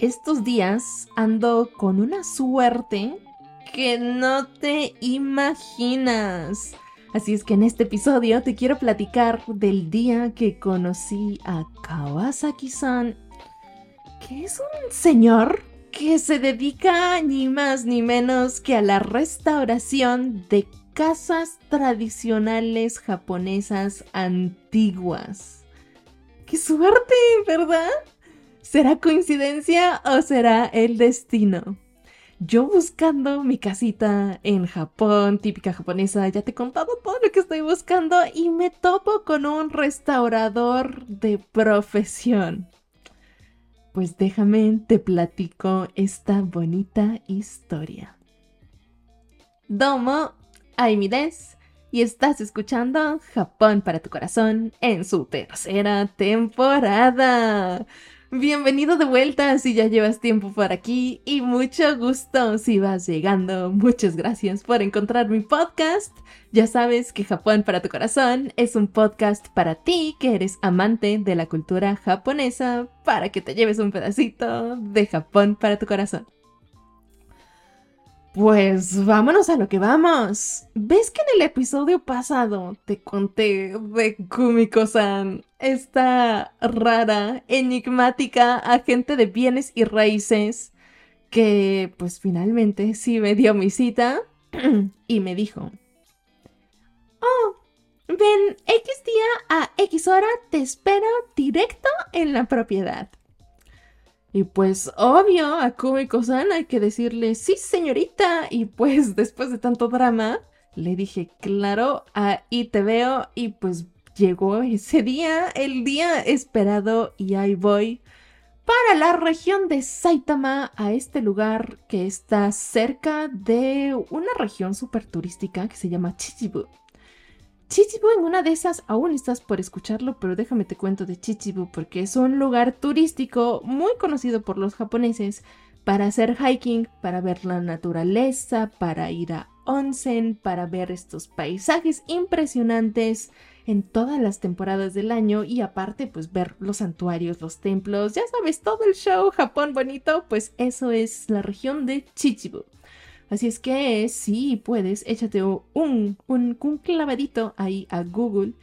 estos días ando con una suerte que no te imaginas. Así es que en este episodio te quiero platicar del día que conocí a Kawasaki-san, que es un señor que se dedica ni más ni menos que a la restauración de casas tradicionales japonesas antiguas. ¡Qué suerte, ¿verdad? ¿Será coincidencia o será el destino? Yo buscando mi casita en Japón, típica japonesa, ya te he contado todo lo que estoy buscando y me topo con un restaurador de profesión. Pues déjame, te platico esta bonita historia. Domo, Aimides, y estás escuchando Japón para tu corazón en su tercera temporada. Bienvenido de vuelta si ya llevas tiempo por aquí y mucho gusto si vas llegando. Muchas gracias por encontrar mi podcast. Ya sabes que Japón para tu corazón es un podcast para ti que eres amante de la cultura japonesa para que te lleves un pedacito de Japón para tu corazón. Pues vámonos a lo que vamos. ¿Ves que en el episodio pasado te conté de Kumiko-san, esta rara, enigmática agente de bienes y raíces que pues finalmente sí me dio mi cita y me dijo, oh, ven X día a X hora, te espero directo en la propiedad. Y pues obvio, a Kumiko-san hay que decirle, sí señorita. Y pues después de tanto drama, le dije, claro, ahí te veo. Y pues llegó ese día, el día esperado, y ahí voy para la región de Saitama, a este lugar que está cerca de una región súper turística que se llama Chichibu. Chichibu en una de esas aún estás por escucharlo, pero déjame te cuento de Chichibu porque es un lugar turístico muy conocido por los japoneses para hacer hiking, para ver la naturaleza, para ir a onsen, para ver estos paisajes impresionantes en todas las temporadas del año y aparte pues ver los santuarios, los templos, ya sabes, todo el show Japón bonito, pues eso es la región de Chichibu. Así es que si puedes, échate un, un, clavadito ahí a Google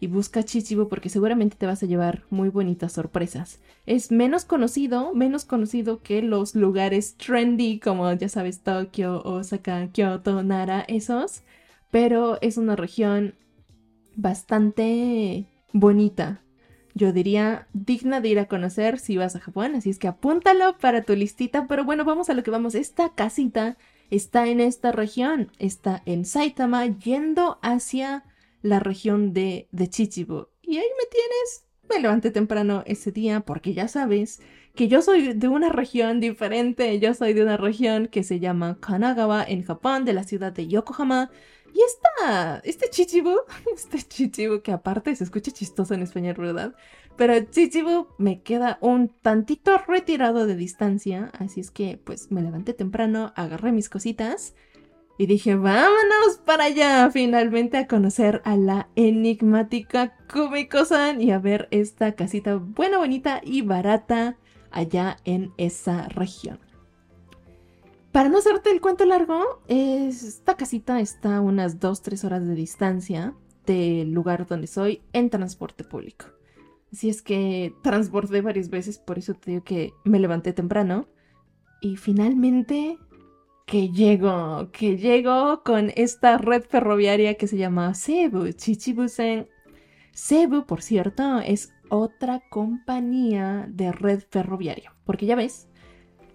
y busca Chichibu porque seguramente te vas a llevar muy bonitas sorpresas. Es menos conocido, menos conocido que los lugares trendy como ya sabes Tokio, Osaka, Kyoto, Nara, esos, pero es una región bastante bonita. Yo diría digna de ir a conocer si vas a Japón, así es que apúntalo para tu listita, pero bueno, vamos a lo que vamos. Esta casita está en esta región, está en Saitama, yendo hacia la región de, de Chichibu. Y ahí me tienes. Me levanté temprano ese día porque ya sabes que yo soy de una región diferente. Yo soy de una región que se llama Kanagawa en Japón, de la ciudad de Yokohama. Y esta, este Chichibu, este Chichibu que aparte se escucha chistoso en español, ¿verdad? Pero Chichibu me queda un tantito retirado de distancia, así es que pues me levanté temprano, agarré mis cositas y dije, vámonos para allá finalmente a conocer a la enigmática Kumiko-san y a ver esta casita buena, bonita y barata allá en esa región. Para no hacerte el cuento largo, esta casita está a unas 2-3 horas de distancia del lugar donde soy en transporte público. Así es que transbordé varias veces, por eso te digo que me levanté temprano. Y finalmente que llego, que llego con esta red ferroviaria que se llama Cebu, Chichibusen. Cebu, por cierto, es otra compañía de red ferroviaria, porque ya ves,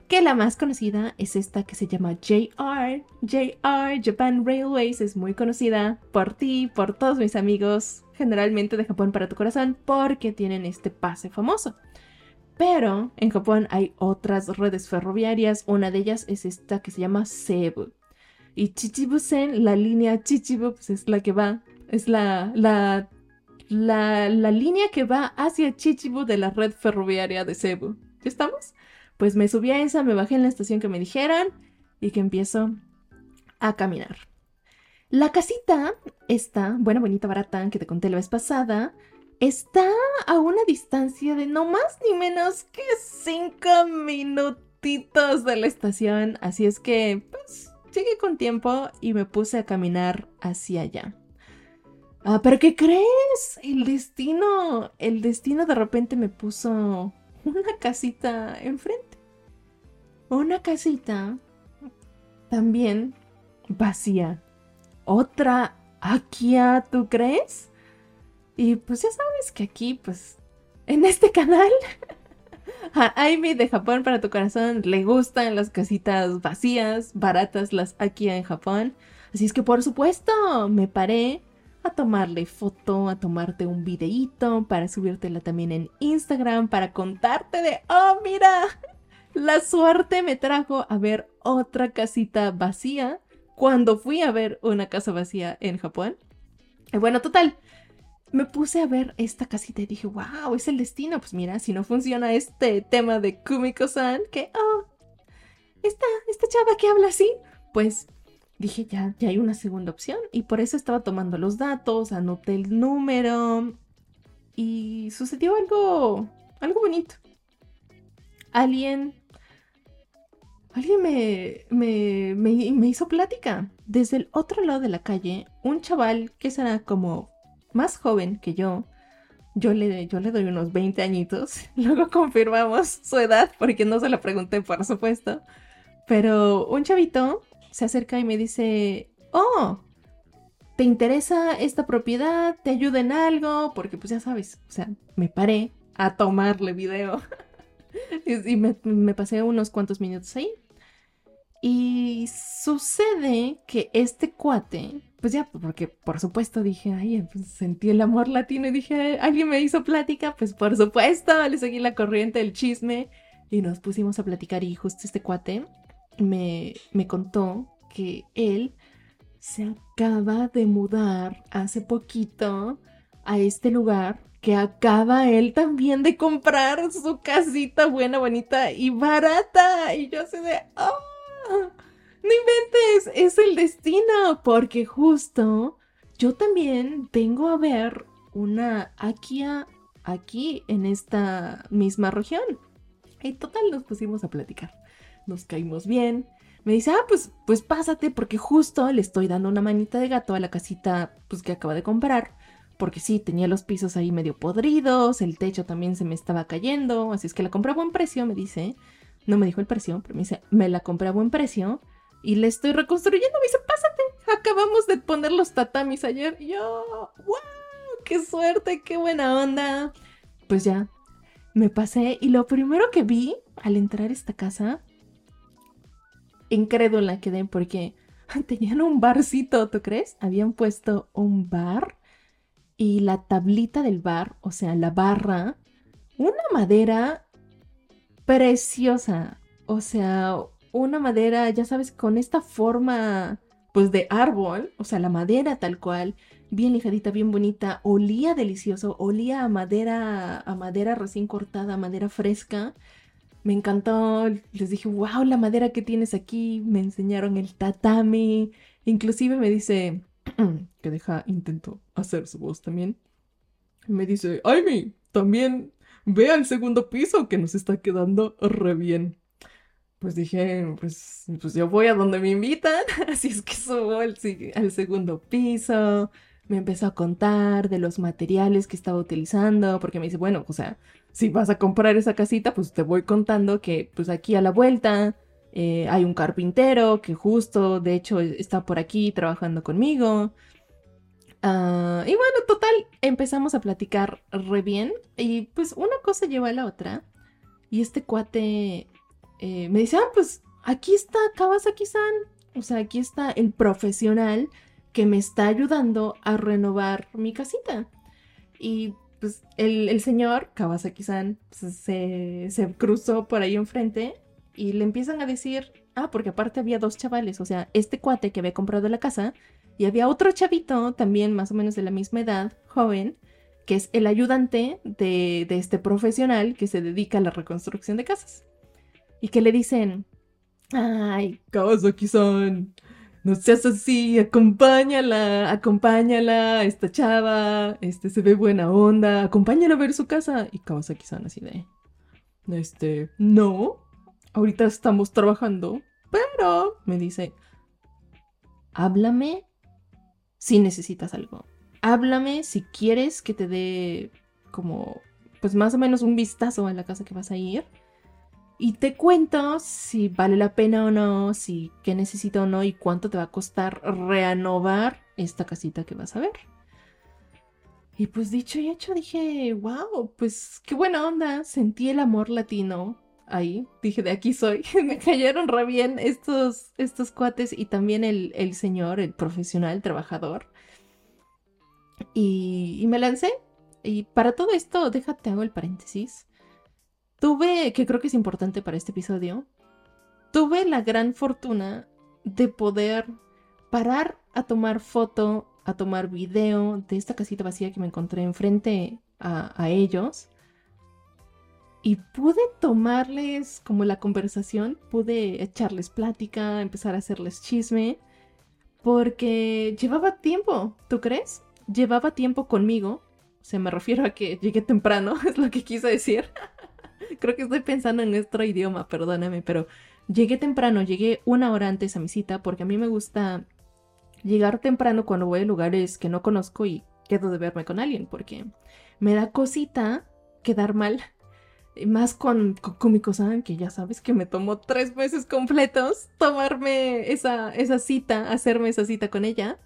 que la más conocida es esta que se llama JR. JR, Japan Railways, es muy conocida por ti, por todos mis amigos, generalmente de Japón para tu corazón, porque tienen este pase famoso. Pero en Japón hay otras redes ferroviarias, una de ellas es esta que se llama Seibu. Y Chichibusen, la línea Chichibu, pues es la que va, es la, la, la, la línea que va hacia Chichibu de la red ferroviaria de Seibu. ¿Ya estamos? Pues me subí a esa, me bajé en la estación que me dijeron y que empiezo a caminar. La casita esta, buena, bonita, barata, que te conté la vez pasada, está a una distancia de no más ni menos que cinco minutitos de la estación, así es que pues llegué con tiempo y me puse a caminar hacia allá. Ah, pero ¿qué crees? El destino, el destino de repente me puso una casita enfrente. Una casita también vacía. Otra Akia, ¿tú crees? Y pues ya sabes que aquí, pues, en este canal, a Amy de Japón para tu corazón le gustan las casitas vacías, baratas, las Akia en Japón. Así es que por supuesto me paré a tomarle foto, a tomarte un videíto para subírtela también en Instagram, para contarte de, oh, mira, la suerte me trajo a ver otra casita vacía cuando fui a ver una casa vacía en Japón. Y bueno, total, me puse a ver esta casita y dije, wow, es el destino. Pues mira, si no funciona este tema de Kumiko-san, que, oh, esta, esta chava que habla así, pues dije, ya, ya hay una segunda opción. Y por eso estaba tomando los datos, anoté el número y sucedió algo, algo bonito. Alguien, alguien me, me, me, hizo plática. Desde el otro lado de la calle, un chaval que será como más joven que yo, yo le, yo le doy unos 20 añitos. Luego confirmamos su edad porque no se la pregunté, por supuesto. Pero un chavito se acerca y me dice, oh, ¿te interesa esta propiedad? ¿Te ayuda en algo? Porque pues ya sabes, o sea, me paré a tomarle video y, me, pasé unos cuantos minutos ahí. Y sucede que este cuate, pues ya, porque por supuesto dije, ay, pues sentí el amor latino y dije, alguien me hizo plática, pues por supuesto, le seguí la corriente del chisme y nos pusimos a platicar y justo este cuate me, me contó que él se acaba de mudar hace poquito a este lugar que acaba él también de comprar su casita buena, bonita y barata. Y yo sé de, ¡oh! No inventes, es el destino, porque justo yo también vengo a ver una Akia aquí en esta misma región. Y total nos pusimos a platicar nos caímos bien. Me dice, ah, pues, pues pásate porque justo le estoy dando una manita de gato a la casita pues, que acaba de comprar. Porque sí, tenía los pisos ahí medio podridos, el techo también se me estaba cayendo, así es que la compré a buen precio, me dice. No me dijo el precio, pero me dice, me la compré a buen precio y le estoy reconstruyendo. Me dice, pásate, acabamos de poner los tatamis ayer. Y yo, wow, qué suerte, qué buena onda. Pues ya, me pasé y lo primero que vi al entrar a esta casa incrédula quedé porque tenían un barcito, ¿tú crees? Habían puesto un bar y la tablita del bar, o sea, la barra, una madera preciosa, o sea, una madera, ya sabes, con esta forma, pues de árbol, o sea, la madera tal cual, bien lijadita, bien bonita, olía delicioso, olía a madera, a madera recién cortada, a madera fresca. Me encantó, les dije, wow, la madera que tienes aquí, me enseñaron el tatami, inclusive me dice, que deja, intento hacer su voz también, me dice, Amy, también ve al segundo piso que nos está quedando re bien. Pues dije, pues, pues yo voy a donde me invitan, así es que subo al, al segundo piso, me empezó a contar de los materiales que estaba utilizando, porque me dice, bueno, o sea, si vas a comprar esa casita, pues te voy contando que pues aquí a la vuelta eh, hay un carpintero que justo, de hecho, está por aquí trabajando conmigo. Ah, y bueno, total, empezamos a platicar re bien y pues una cosa lleva a la otra. Y este cuate eh, me dice, ah, pues aquí está Kawasaki-san. O sea, aquí está el profesional que me está ayudando a renovar mi casita. Y pues el, señor Kawasaki-san pues, se, se cruzó por ahí enfrente y le empiezan a decir, ah, porque aparte había dos chavales, o sea, este cuate que había comprado la casa y había otro chavito también más o menos de la misma edad, joven, que es el ayudante de, de este profesional que se dedica a la reconstrucción de casas. Y que le dicen, ay, Kawasaki-san, no seas así, acompáñala, acompáñala, esta chava, este se ve buena onda, acompáñala a ver su casa. Y Kawasaki-san así de, este, no, ahorita estamos trabajando, pero me dice, háblame si necesitas algo. Háblame si quieres que te dé como, pues más o menos un vistazo a la casa que vas a ir y te cuento si vale la pena o no, si qué necesito o no y cuánto te va a costar renovar esta casita que vas a ver. Y pues dicho y hecho dije, wow, pues qué buena onda, sentí el amor latino ahí, dije, de aquí soy, me cayeron re bien estos, estos cuates y también el, el señor, el profesional, trabajador. Y, y me lancé. Y para todo esto, déjate hago el paréntesis tuve, que creo que es importante para este episodio, tuve la gran fortuna de poder parar a tomar foto, a tomar video de esta casita vacía que me encontré enfrente a, a ellos. Y pude tomarles como la conversación, pude echarles plática, empezar a hacerles chisme, porque llevaba tiempo, ¿tú crees? Llevaba tiempo conmigo, o sea, me refiero a que llegué temprano, es lo que quise decir. Creo que estoy pensando en nuestro idioma, perdóname, pero llegué temprano, llegué una hora antes a mi cita porque a mí me gusta llegar temprano cuando voy a lugares que no conozco y quedo de verme con alguien porque me da cosita quedar mal. Más con, con, mi cosa, que ya sabes que me tomó tres meses completos tomarme esa, esa cita, hacerme esa cita con ella.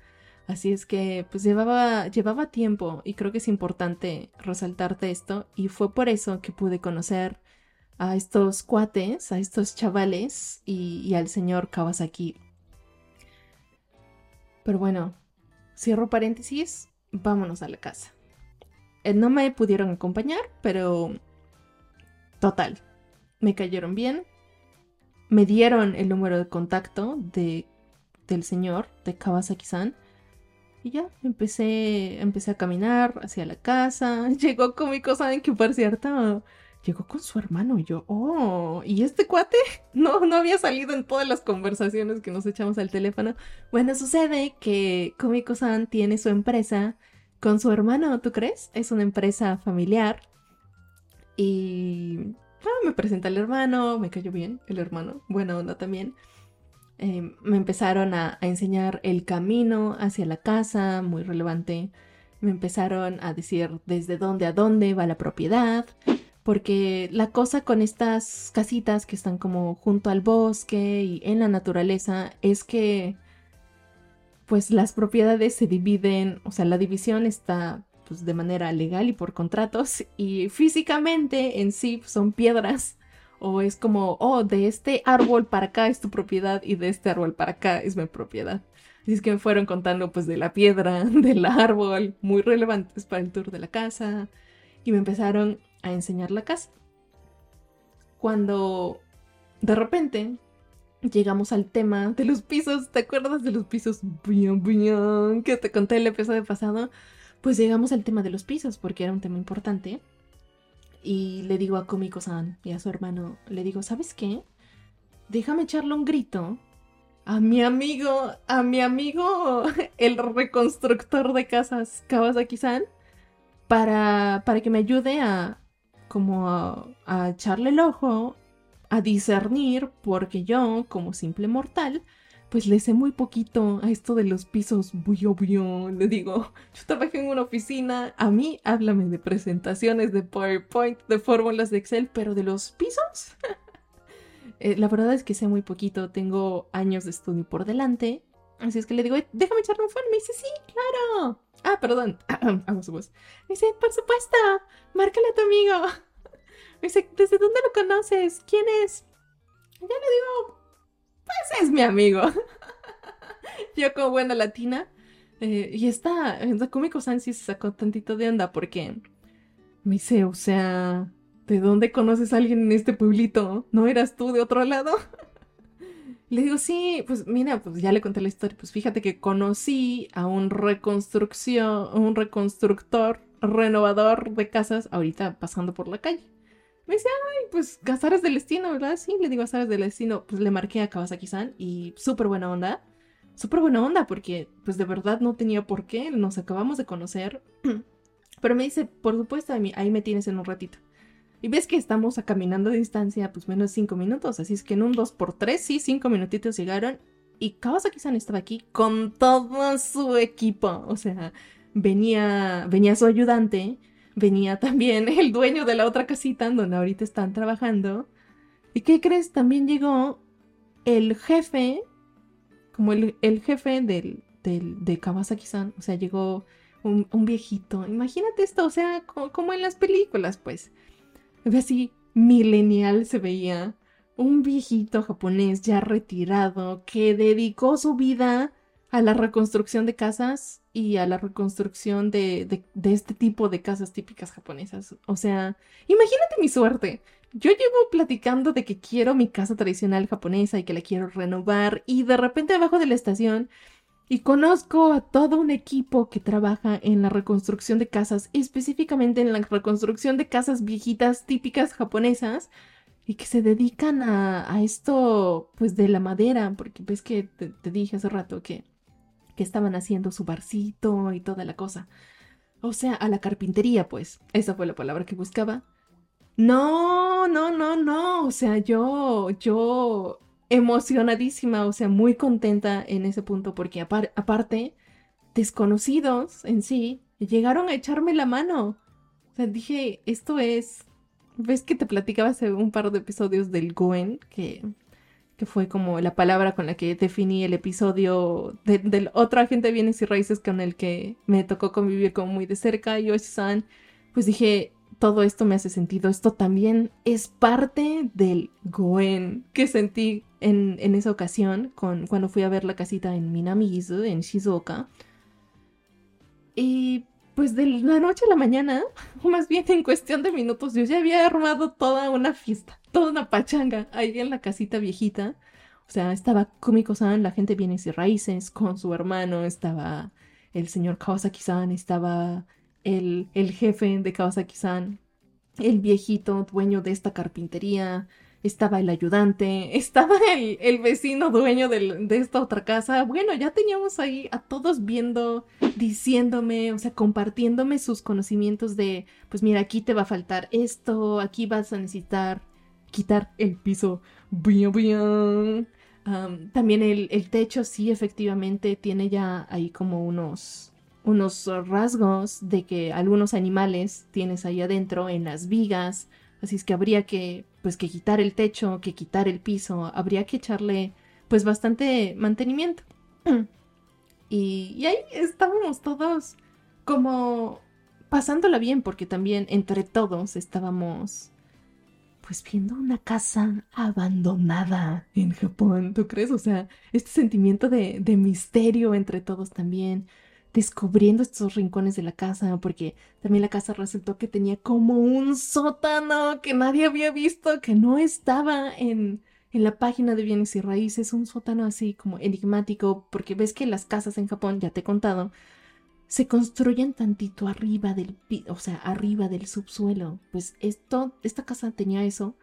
Así es que pues llevaba, llevaba tiempo y creo que es importante resaltarte esto y fue por eso que pude conocer a estos cuates, a estos chavales y, al señor Kawasaki. Pero bueno, cierro paréntesis, vámonos a la casa. Eh, no me pudieron acompañar, pero total, me cayeron bien. Me dieron el número de contacto de, del señor, de Kawasaki-san. Y ya, empecé, empecé a caminar hacia la casa. Llegó cómico, ¿saben que por cierto? Llegó con su hermano y yo, oh, ¿y este cuate? No, no había salido en todas las conversaciones que nos echamos al teléfono. Bueno, sucede que Komiko-san tiene su empresa con su hermano, ¿tú crees? Es una empresa familiar. Y ah, me presenta el hermano, me cayó bien el hermano, buena onda también. Em, me empezaron a, enseñar el camino hacia la casa, muy relevante. Me empezaron a decir desde dónde a dónde va la propiedad, porque la cosa con estas casitas que están como junto al bosque y en la naturaleza es que pues las propiedades se dividen, o sea, la división está pues de manera legal y por contratos y físicamente en sí son piedras o es como, oh, de este árbol para acá es tu propiedad y de este árbol para acá es mi propiedad. Así es que me fueron contando pues de la piedra, del árbol, muy relevantes para el tour de la casa. Y me empezaron a enseñar la casa. Cuando de repente llegamos al tema de los pisos, ¿te acuerdas de los pisos? que te conté el episodio pasado. Pues llegamos al tema de los pisos porque era un tema importante. Y le digo a Komiko-san y a su hermano, le digo, ¿sabes qué? Déjame echarle un grito a mi amigo, a mi amigo, el reconstructor de casas, Kawasaki-san, para, para que me ayude a, como a, a echarle el ojo, a discernir, porque yo, como simple mortal, pues le sé muy poquito a esto de los pisos buyo buyo. Le digo, yo trabajé en una oficina, a mí háblame de presentaciones, de PowerPoint, de fórmulas de Excel, pero de los pisos. Eh, la verdad es que sé muy poquito, tengo años de estudio por delante. Así es que le digo, déjame echarle un phone. Me dice, sí, claro. Ah, perdón. Hago su voz. Me dice, por supuesto, márcale a tu amigo. Me dice, ¿desde dónde lo conoces? ¿Quién es? Ya le digo, pues es mi amigo. Yo como buena latina. Eh, y esta, Kumiko San sí se sacó tantito de onda porque me dice, o sea, ¿de dónde conoces a alguien en este pueblito? ¿No eras tú de otro lado? Le digo, sí, pues mira, pues ya le conté la historia. Pues fíjate que conocí a un reconstrucción, un reconstructor, renovador de casas ahorita pasando por la calle. Me dice, ay, pues es del Destino, ¿verdad? Sí, le digo Gazares del Destino. Pues le marqué a Kawasaki-san y súper buena onda. súper buena onda porque pues de verdad no tenía por qué, nos acabamos de conocer. Pero me dice, por supuesto, ahí me tienes en un ratito. Y ves que estamos caminando de distancia, pues menos cinco minutos. Así es que en un 2 por 3 sí, cinco minutitos llegaron. Y Kawasaki-san estaba aquí con todo su equipo. O sea, venía, venía su ayudante, venía también el dueño de la otra casita donde ahorita están trabajando. ¿Y qué crees? También llegó el jefe, como el, jefe del, del, de Kawasaki-san. O sea, llegó un, viejito. Imagínate esto, o sea, como, en las películas, pues. Así, milenial se veía. Un viejito japonés ya retirado que dedicó su vida a la reconstrucción de casas y a la reconstrucción de, de, este tipo de casas típicas japonesas. O sea, imagínate mi suerte. Yo llevo platicando de que quiero mi casa tradicional japonesa y que la quiero renovar y de repente abajo de la estación y conozco a todo un equipo que trabaja en la reconstrucción de casas, específicamente en la reconstrucción de casas viejitas típicas japonesas y que se dedican a, esto pues de la madera, porque ves que te, dije hace rato que, que estaban haciendo su barcito y toda la cosa. O sea, a la carpintería, pues. Esa fue la palabra que buscaba. No, no, no, no. O sea, yo, yo emocionadísima, o sea, muy contenta en ese punto porque aparte, desconocidos en sí, llegaron a echarme la mano. O sea, dije, esto es... ¿Ves que te platicaba hace un par de episodios del Goen? Que, que fue como la palabra con la que definí el episodio del otro agente de bienes y raíces con el que me tocó convivir como muy de cerca, Yoshi-san. Pues dije, todo esto me hace sentido. Esto también es parte del Goen que sentí en, esa ocasión, con, cuando fui a ver la casita en Minamizu, en Shizuoka. Y pues de la noche a la mañana, más bien en cuestión de minutos, yo ya había armado toda una fiesta, toda una pachanga ahí en la casita viejita. O sea, estaba Kumiko-san, la gente bienes y raíces, con su hermano, estaba el señor Kawasaki-san, estaba el, el jefe de Kawasaki-san, el viejito dueño de esta carpintería, estaba el ayudante, estaba el, vecino dueño de esta otra casa. Bueno, ya teníamos ahí a todos viendo, diciéndome, o sea, compartiéndome sus conocimientos de, pues mira, aquí te va a faltar esto, aquí vas a necesitar quitar el piso. también el, el techo sí efectivamente tiene ya ahí como unos unos rasgos de que algunos animales tienes ahí adentro en las vigas Así es que habría que, pues, que quitar el techo, que quitar el piso, habría que echarle, pues, bastante mantenimiento. y, ahí estábamos todos como pasándola bien, porque también entre todos estábamos, pues, viendo una casa abandonada en Japón, ¿tú crees? O sea, este sentimiento de, de misterio entre todos también descubriendo estos rincones de la casa, porque también la casa resultó que tenía como un sótano que nadie había visto, que no estaba en, en la página de bienes y raíces, un sótano así como enigmático, porque ves que las casas en Japón, ya te he contado, se construyen tantito arriba del, o sea, arriba del subsuelo. Pues esto, esta casa tenía eso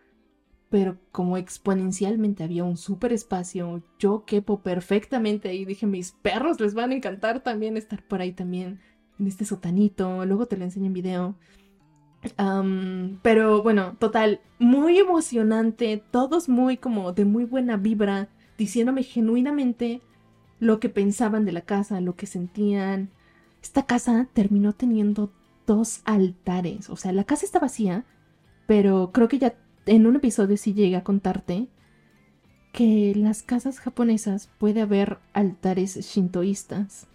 pero como exponencialmente había un súper espacio, yo quepo perfectamente ahí. Dije, mis perros les van a encantar también estar por ahí también, en este sotanito. Luego te lo enseño en video. pero bueno, total, muy emocionante, todos muy como de muy buena vibra, diciéndome genuinamente lo que pensaban de la casa, lo que sentían. Esta casa terminó teniendo dos altares, o sea, la casa está vacía, pero creo que ya en un episodio sí llegué a contarte que en las casas japonesas puede haber altares shintoístas.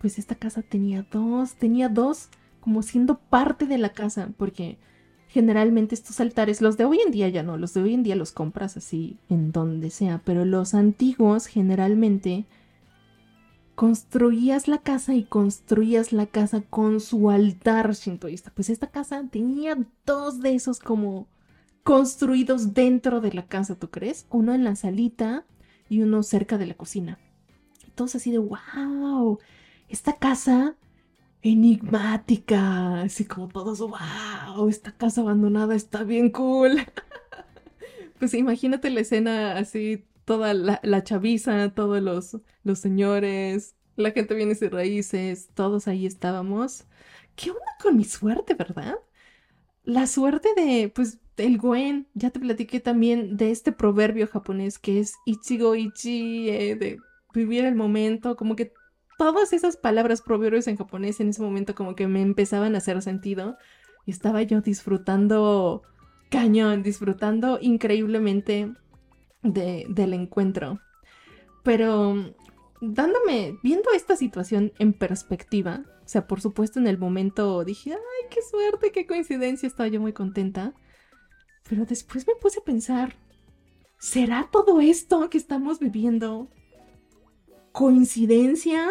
Pues esta casa tenía dos, tenía dos como siendo parte de la casa, porque generalmente estos altares, los de hoy en día ya no, los de hoy en día los compras así en donde sea, pero los antiguos generalmente construías la casa y construías la casa con su altar shintoísta. Pues esta casa tenía dos de esos como construidos dentro de la casa, ¿tú crees? Uno en la salita y uno cerca de la cocina. Todos así de, wow, esta casa enigmática, así como todos, wow, esta casa abandonada está bien cool. pues imagínate la escena así, toda la, la chaviza, todos los, los señores, la gente viene sin raíces, todos ahí estábamos. ¿Qué onda con mi suerte, verdad? La suerte de, pues, el Gwen, ya te platiqué también de este proverbio japonés que es Ichigo Ichi, de vivir el momento, como que todas esas palabras proverbios en japonés en ese momento como que me empezaban a hacer sentido. Y estaba yo disfrutando cañón, disfrutando increíblemente de, del encuentro. Pero dándome, viendo esta situación en perspectiva, o sea, por supuesto en el momento dije, ay, qué suerte, qué coincidencia, estaba yo muy contenta. Pero después me puse a pensar, ¿será todo esto que estamos viviendo coincidencia?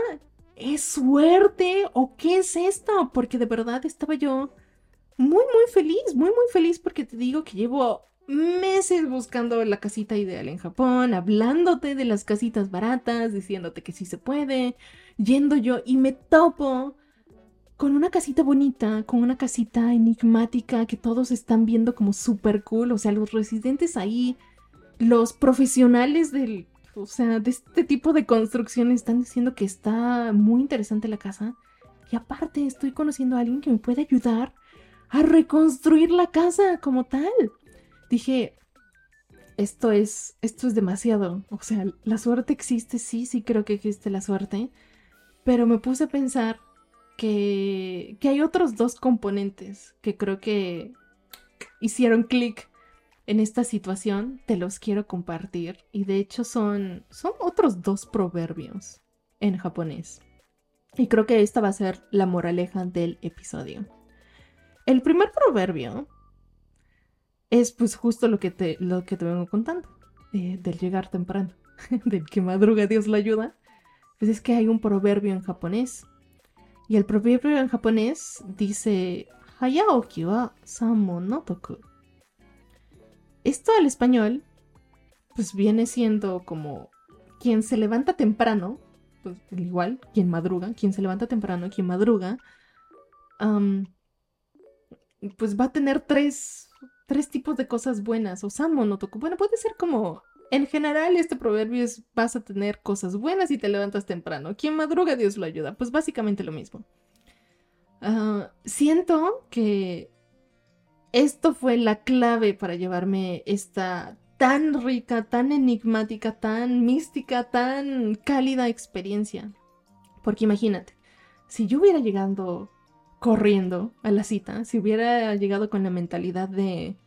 ¿Es suerte? ¿O qué es esto? Porque de verdad estaba yo muy, muy feliz, muy, muy feliz porque te digo que llevo meses buscando la casita ideal en Japón, hablándote de las casitas baratas, diciéndote que sí se puede, yendo yo y me topo con una casita bonita, con una casita enigmática que todos están viendo como súper cool, o sea, los residentes ahí, los profesionales del, o sea, de este tipo de construcción están diciendo que está muy interesante la casa. Y aparte estoy conociendo a alguien que me puede ayudar a reconstruir la casa como tal. Dije, esto es, esto es demasiado. O sea, la suerte existe, sí, sí creo que existe la suerte. Pero me puse a pensar que, hay otros dos componentes que creo que hicieron clic en esta situación. Te los quiero compartir. Y de hecho son, son otros dos proverbios en japonés. Y creo que esta va a ser la moraleja del episodio. El primer proverbio es pues justo lo que te, lo que te vengo contando, eh, del llegar temprano, del que madruga Dios la ayuda. Pues es que hay un proverbio en japonés. Y el proverbio en japonés dice, Hayaoki wa samo no toku. Esto al español, pues viene siendo como quien se levanta temprano, pues igual, quien madruga, quien se levanta temprano, quien madruga, pues va a tener tres, tres tipos de cosas buenas. O San Monotoku. Bueno, puede ser como. En general, este proverbio es vas a tener cosas buenas y te levantas temprano. Quien madruga, Dios lo ayuda. Pues básicamente lo mismo. Ah, siento que esto fue la clave para llevarme esta tan rica, tan enigmática, tan mística, tan cálida experiencia. Porque imagínate, si yo hubiera llegado corriendo a la cita, si hubiera llegado con la mentalidad de,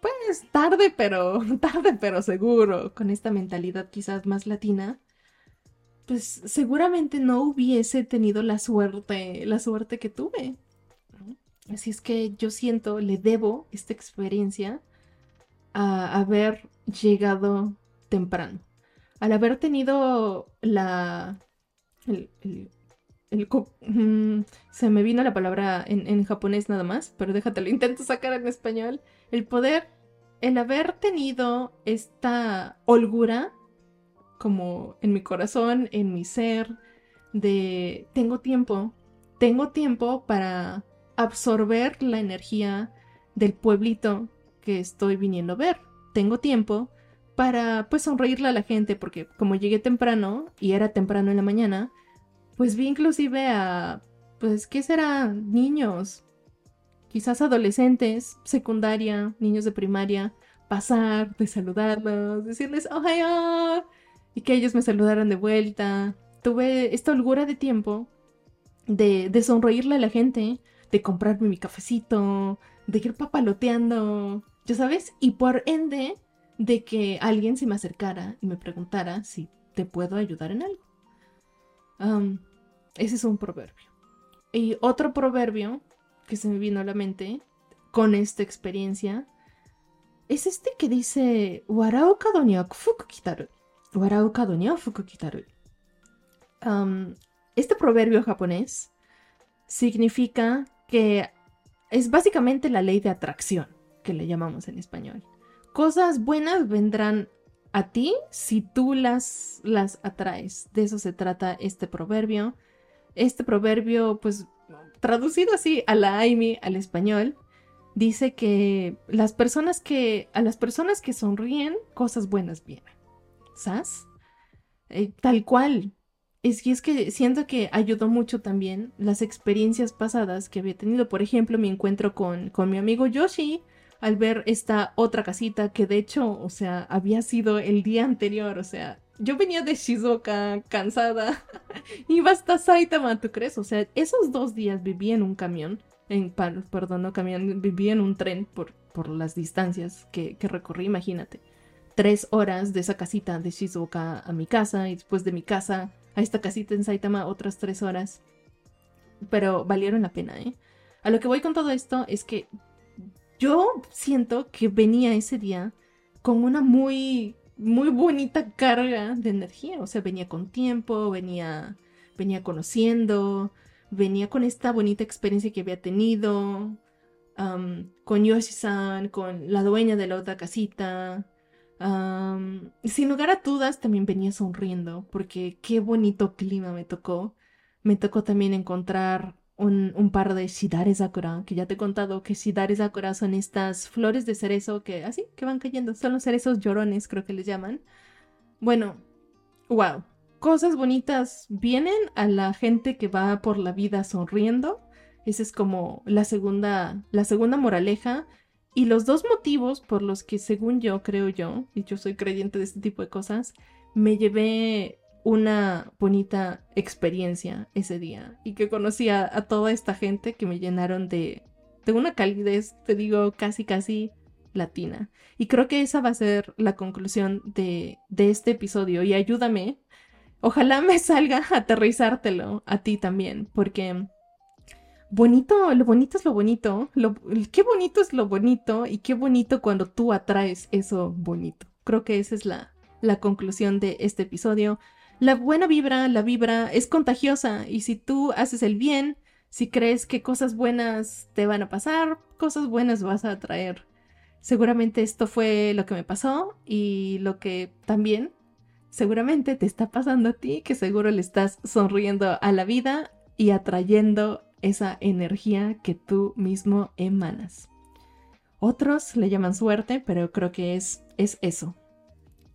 pues tarde pero, tarde pero seguro, con esta mentalidad quizás más latina, pues seguramente no hubiese tenido la suerte, la suerte que tuve. Así es que yo siento, le debo esta experiencia a haber llegado temprano. Al haber tenido la, Mm, se me vino la palabra en, japonés nada más, pero déjate lo intento sacar en español. El poder, el haber tenido esta holgura como en mi corazón, en mi ser, de tengo tiempo, tengo tiempo para absorber la energía del pueblito que estoy viniendo a ver. Tengo tiempo para pues sonreírle a la gente porque como llegué temprano y era temprano en la mañana, pues vi inclusive a, pues, ¿qué será? Niños, quizás adolescentes, secundaria, niños de primaria, pasar, de saludarlos, decirles, ¡Ohio! Y que ellos me saludaran de vuelta. Tuve esta holgura de tiempo de, de sonreírle a la gente, de comprarme mi cafecito, de ir papaloteando, ya sabes, y por ende de que alguien se me acercara y me preguntara si te puedo ayudar en algo. Ese es un proverbio. Y otro proverbio que se me vino a la mente con esta experiencia es este que dice Warau kado ni kitaru. Warau kado ni kitaru. este proverbio japonés significa que es básicamente la ley de atracción, que le llamamos en español. Cosas buenas vendrán a ti si tú las, las atraes. De eso se trata este proverbio este proverbio, pues traducido así a la Aimi, al español, dice que las personas que, a las personas que sonríen, cosas buenas vienen. ¿sabes? Eh, tal cual. Es que es que siento que ayudó mucho también las experiencias pasadas que había tenido. Por ejemplo, mi encuentro con, con mi amigo Yoshi al ver esta otra casita que de hecho, o sea, había sido el día anterior. O sea, yo venía de Shizuoka cansada. Iba hasta Saitama, ¿tú crees? O sea, esos dos días viví en un camión. En, perdón, no camión, viví en un tren por, por las distancias que, que recorrí, imagínate. Tres horas de esa casita de Shizuoka a mi casa y después de mi casa a esta casita en Saitama otras tres horas. Pero valieron la pena, ¿eh? A lo que voy con todo esto es que yo siento que venía ese día con una muy, muy bonita carga de energía. O sea, venía con tiempo, venía, venía conociendo, venía con esta bonita experiencia que había tenido, con Yoshi-san, con la dueña de la otra casita, sin lugar a dudas, también venía sonriendo, porque qué bonito clima me tocó. Me tocó también encontrar un, par de Shidare Sakura, que ya te he contado que Shidare Sakura son estas flores de cerezo que así, que van cayendo. Son los cerezos llorones, creo que les llaman. Bueno, wow. Cosas bonitas vienen a la gente que va por la vida sonriendo. Esa es como la segunda, la segunda moraleja. Y los dos motivos por los que, según yo, creo yo, y yo soy creyente de este tipo de cosas, me llevé una bonita experiencia ese día y que conocí a, toda esta gente que me llenaron de, de una calidez, te digo, casi, casi latina. Y creo que esa va a ser la conclusión de, de este episodio y ayúdame. Ojalá me salga aterrizártelo a ti también, porque bonito, lo bonito es lo bonito, lo, qué bonito es lo bonito y qué bonito cuando tú atraes eso bonito. Creo que esa es la, la conclusión de este episodio. La buena vibra, la vibra es contagiosa y si tú haces el bien, si crees que cosas buenas te van a pasar, cosas buenas vas a atraer. Seguramente esto fue lo que me pasó y lo que también seguramente te está pasando a ti, que seguro le estás sonriendo a la vida y atrayendo esa energía que tú mismo emanas. Otros le llaman suerte, pero creo que es, es eso.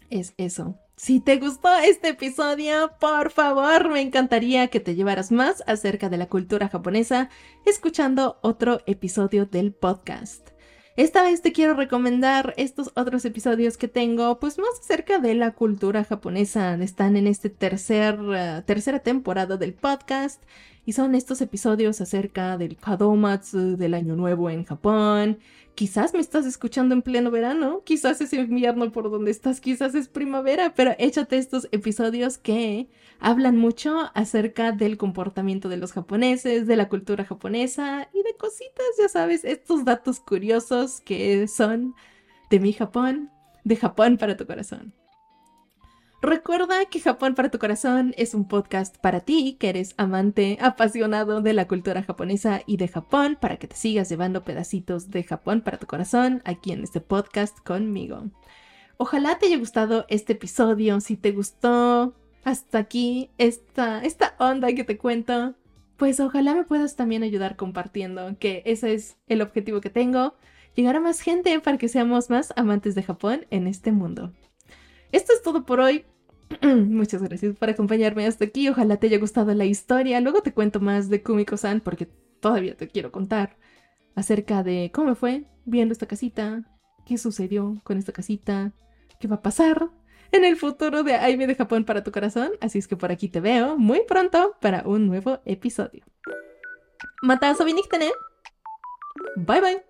Es eso. Si te gustó este episodio, por favor, me encantaría que te llevaras más acerca de la cultura japonesa escuchando otro episodio del podcast. Esta vez te quiero recomendar estos otros episodios que tengo, pues más acerca de la cultura japonesa. Están en este tercer, eh, tercera temporada del podcast y son estos episodios acerca del Kadomatsu, del Año Nuevo en Japón. Quizás me estás escuchando en pleno verano, quizás es invierno por donde estás, quizás es primavera, pero échate estos episodios que hablan mucho acerca del comportamiento de los japoneses, de la cultura japonesa y de cositas, ya sabes, estos datos curiosos que son de mi Japón, de Japón para tu corazón. Recuerda que Japón para tu corazón es un podcast para ti, que eres amante, apasionado de la cultura japonesa y de Japón, para que te sigas llevando pedacitos de Japón para tu corazón aquí en este podcast conmigo. Ojalá te haya gustado este episodio. Si te gustó hasta aquí esta, esta onda que te cuento, pues ojalá me puedas también ayudar compartiendo, que ese es el objetivo que tengo, llegar a más gente para que seamos más amantes de Japón en este mundo. Esto es todo por hoy. Muchas gracias por acompañarme hasta aquí. Ojalá te haya gustado la historia. Luego te cuento más de Kumiko-san porque todavía te quiero contar acerca de cómo fue viendo esta casita, qué sucedió con esta casita, qué va a pasar en el futuro de Aime de Japón para tu corazón. Así es que por aquí te veo muy pronto para un nuevo episodio. Mata Bye bye.